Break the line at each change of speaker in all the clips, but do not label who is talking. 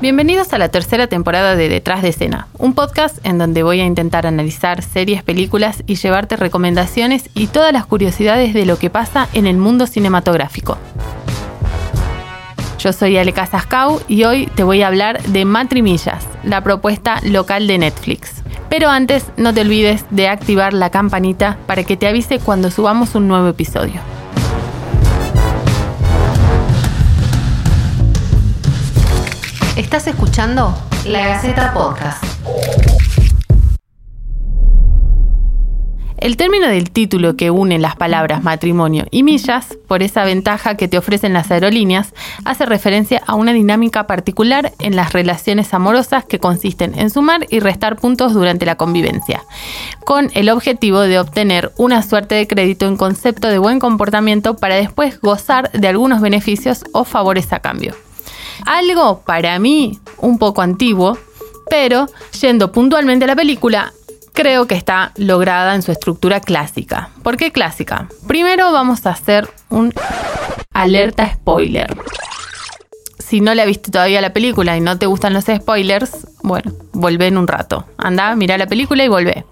Bienvenidos a la tercera temporada de Detrás de Escena, un podcast en donde voy a intentar analizar series, películas y llevarte recomendaciones y todas las curiosidades de lo que pasa en el mundo cinematográfico. Yo soy Ale Casascau y hoy te voy a hablar de Matrimillas, la propuesta local de Netflix. Pero antes, no te olvides de activar la campanita para que te avise cuando subamos un nuevo episodio. Estás escuchando La Gaceta Podcast. El término del título que une las palabras matrimonio y millas, por esa ventaja que te ofrecen las aerolíneas, hace referencia a una dinámica particular en las relaciones amorosas que consisten en sumar y restar puntos durante la convivencia, con el objetivo de obtener una suerte de crédito en concepto de buen comportamiento para después gozar de algunos beneficios o favores a cambio. Algo para mí un poco antiguo, pero yendo puntualmente a la película, creo que está lograda en su estructura clásica. ¿Por qué clásica? Primero vamos a hacer un alerta spoiler. Si no la viste todavía la película y no te gustan los spoilers, bueno, volvé en un rato. Anda, mira la película y volvé.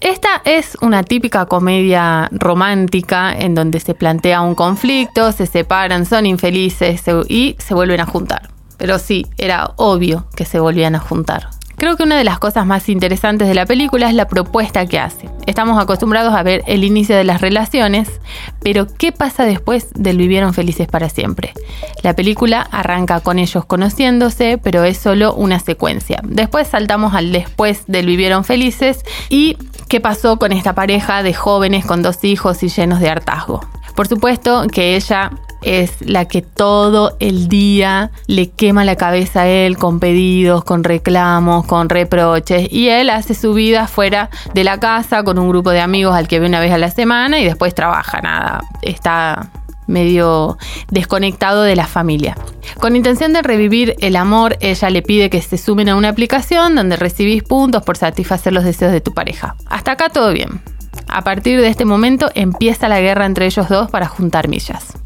Esta es una típica comedia romántica en donde se plantea un conflicto, se separan, son infelices y se vuelven a juntar. Pero sí, era obvio que se volvían a juntar. Creo que una de las cosas más interesantes de la película es la propuesta que hace. Estamos acostumbrados a ver el inicio de las relaciones, pero ¿qué pasa después del vivieron felices para siempre? La película arranca con ellos conociéndose, pero es solo una secuencia. Después saltamos al después del vivieron felices y qué pasó con esta pareja de jóvenes con dos hijos y llenos de hartazgo. Por supuesto que ella es la que todo el día le quema la cabeza a él con pedidos, con reclamos, con reproches. Y él hace su vida fuera de la casa con un grupo de amigos al que ve una vez a la semana y después trabaja, nada. Está medio desconectado de la familia. Con intención de revivir el amor, ella le pide que se sumen a una aplicación donde recibís puntos por satisfacer los deseos de tu pareja. Hasta acá todo bien. A partir de este momento empieza la guerra entre ellos dos para juntar millas.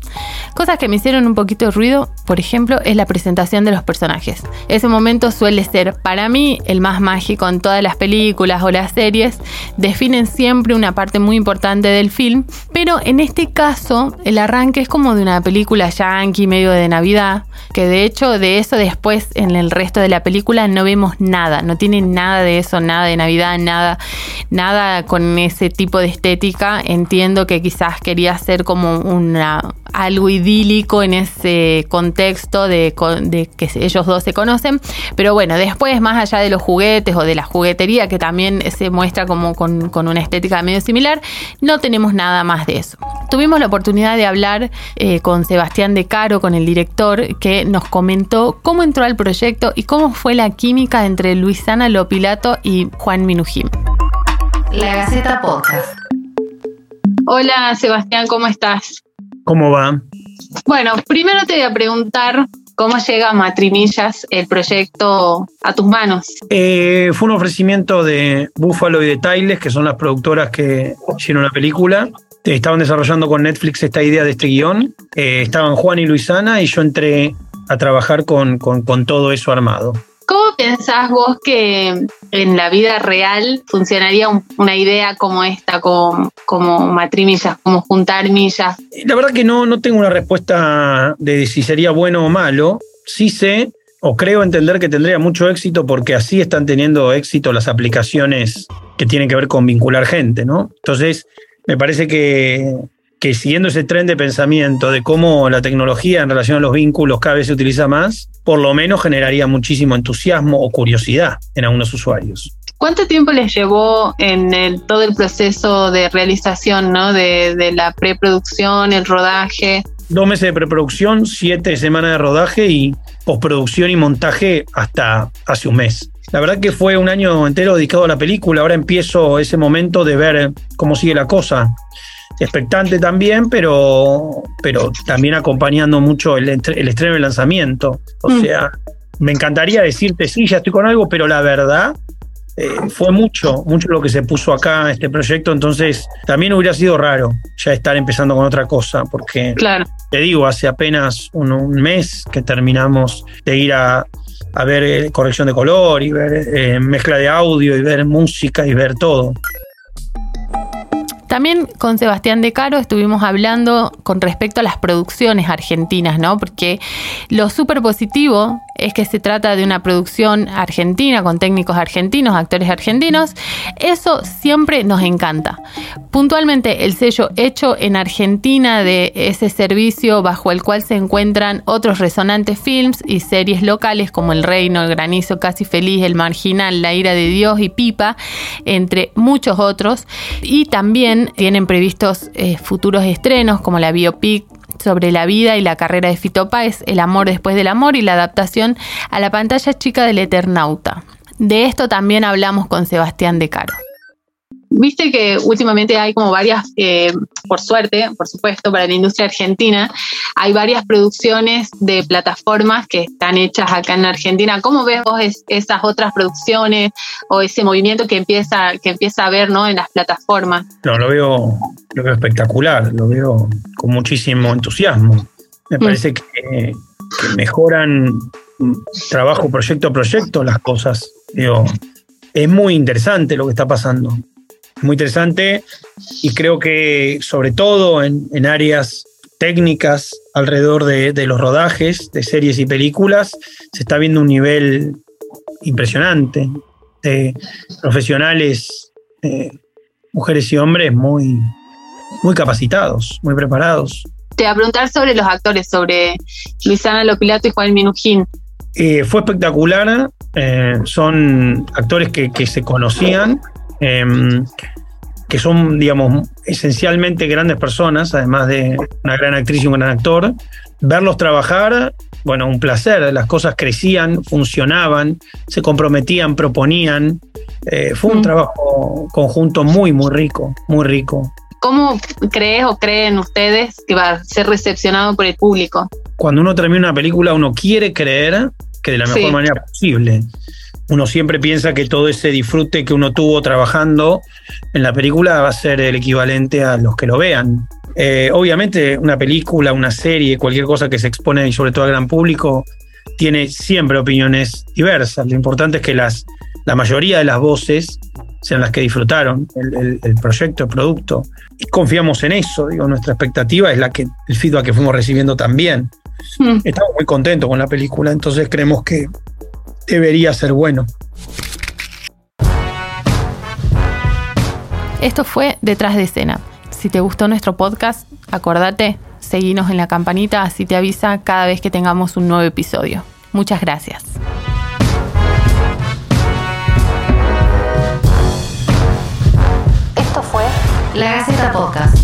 Cosas que me hicieron un poquito de ruido, por ejemplo, es la presentación de los personajes. Ese momento suele ser para mí el más mágico en todas las películas o las series. Definen siempre una parte muy importante del film, pero en este caso el arranque es como de una película yankee medio de Navidad, que de hecho de eso después en el resto de la película no vemos nada, no tiene nada de eso, nada de Navidad, nada, nada con ese tipo de estética. Entiendo que quizás quería ser como una algo idílico en ese contexto de, que ellos dos se conocen. Pero bueno, después, más allá de los juguetes o de la juguetería, que también se muestra como con, una estética medio similar, no tenemos nada más de eso. Tuvimos la oportunidad de hablar eh, con Sebastián De Caro, con el director, que nos comentó cómo entró al proyecto y cómo fue la química entre Luisana Lopilato y Juan Minujim. La Gaceta Podcast. Hola Sebastián, ¿cómo estás?
¿Cómo va?
Bueno, primero te voy a preguntar cómo llega Matrimillas, el proyecto, a tus manos.
Eh, fue un ofrecimiento de Buffalo y de Tiles, que son las productoras que hicieron la película. Estaban desarrollando con Netflix esta idea de este guion. Eh, estaban Juan y Luisana y yo entré a trabajar con, con todo eso armado.
¿Cómo pensás vos que en la vida real funcionaría una idea como esta, como, como matrimillas, como juntar millas?
La verdad que no, no tengo una respuesta de si sería bueno o malo. Sí sé o creo entender que tendría mucho éxito porque así están teniendo éxito las aplicaciones que tienen que ver con vincular gente, ¿no? Entonces, me parece que, que siguiendo ese tren de pensamiento de cómo la tecnología en relación a los vínculos cada vez se utiliza más, por lo menos generaría muchísimo entusiasmo o curiosidad en algunos usuarios.
¿Cuánto tiempo les llevó en el, todo el proceso de realización, ¿no? de, de la preproducción, el rodaje?
Dos meses de preproducción, siete semanas de rodaje y postproducción y montaje hasta hace un mes. La verdad que fue un año entero dedicado a la película. Ahora empiezo ese momento de ver cómo sigue la cosa expectante también, pero, pero también acompañando mucho el, el estreno y el lanzamiento. O mm. sea, me encantaría decirte, sí, ya estoy con algo, pero la verdad eh, fue mucho, mucho lo que se puso acá este proyecto, entonces también hubiera sido raro ya estar empezando con otra cosa, porque
claro.
te digo, hace apenas un, mes que terminamos de ir a, a ver eh, corrección de color y ver eh, mezcla de audio y ver música y ver todo.
También con Sebastián De Caro estuvimos hablando con respecto a las producciones argentinas, ¿no? Porque lo súper positivo es que se trata de una producción argentina con técnicos argentinos, actores argentinos. Eso siempre nos encanta. Puntualmente, el sello hecho en Argentina de ese servicio bajo el cual se encuentran otros resonantes films y series locales como El Reino, El Granizo, Casi Feliz, El Marginal, La Ira de Dios y Pipa, entre muchos otros. Y también tienen previstos eh, futuros estrenos como la biopic sobre la vida y la carrera de Fito Páez, El amor después del amor y la adaptación a la pantalla chica del Eternauta. De esto también hablamos con Sebastián De Caro.
Viste que últimamente hay como varias, eh, por suerte, por supuesto, para la industria argentina, hay varias producciones de plataformas que están hechas acá en Argentina. ¿Cómo ves vos esas otras producciones o ese movimiento que empieza, que empieza a ver ¿no? en las plataformas?
No, lo veo, lo veo espectacular, lo veo con muchísimo entusiasmo. Me mm. parece que, que mejoran trabajo proyecto a proyecto las cosas. Digo, es muy interesante lo que está pasando muy interesante y creo que sobre todo en, áreas técnicas alrededor de, los rodajes de series y películas se está viendo un nivel impresionante de profesionales, eh, mujeres y hombres muy, muy capacitados, muy preparados.
Te voy a preguntar sobre los actores, sobre Luisana Lopilato y Juan Minujín.
Eh, fue espectacular, eh, son actores que, que se conocían, Em, que son, digamos, esencialmente grandes personas, además de una gran actriz y un gran actor. Verlos trabajar, bueno, un placer. Las cosas crecían, funcionaban, se comprometían, proponían. Eh, fue un mm. trabajo conjunto muy, muy rico, muy rico.
¿Cómo crees o creen ustedes que va a ser recepcionado por el público?
Cuando uno termina una película, uno quiere creer que de la mejor manera posible uno siempre piensa que todo ese disfrute que uno tuvo trabajando en la película va a ser el equivalente a los que lo vean. Eh, obviamente una película, una serie, cualquier cosa que se expone y sobre todo al gran público, tiene siempre opiniones diversas. Lo importante es que las, la mayoría de las voces sean las que disfrutaron el, proyecto, el producto. Y confiamos en eso. Digo, nuestra expectativa es la que el feedback que fuimos recibiendo también. Hmm. Estamos muy contentos con la película, entonces creemos que debería ser bueno.
Esto fue Detrás de escena. Si te gustó nuestro podcast, acordate, seguinos en la campanita, así te avisa cada vez que tengamos un nuevo episodio. Muchas gracias.
La Gaceta Podcast.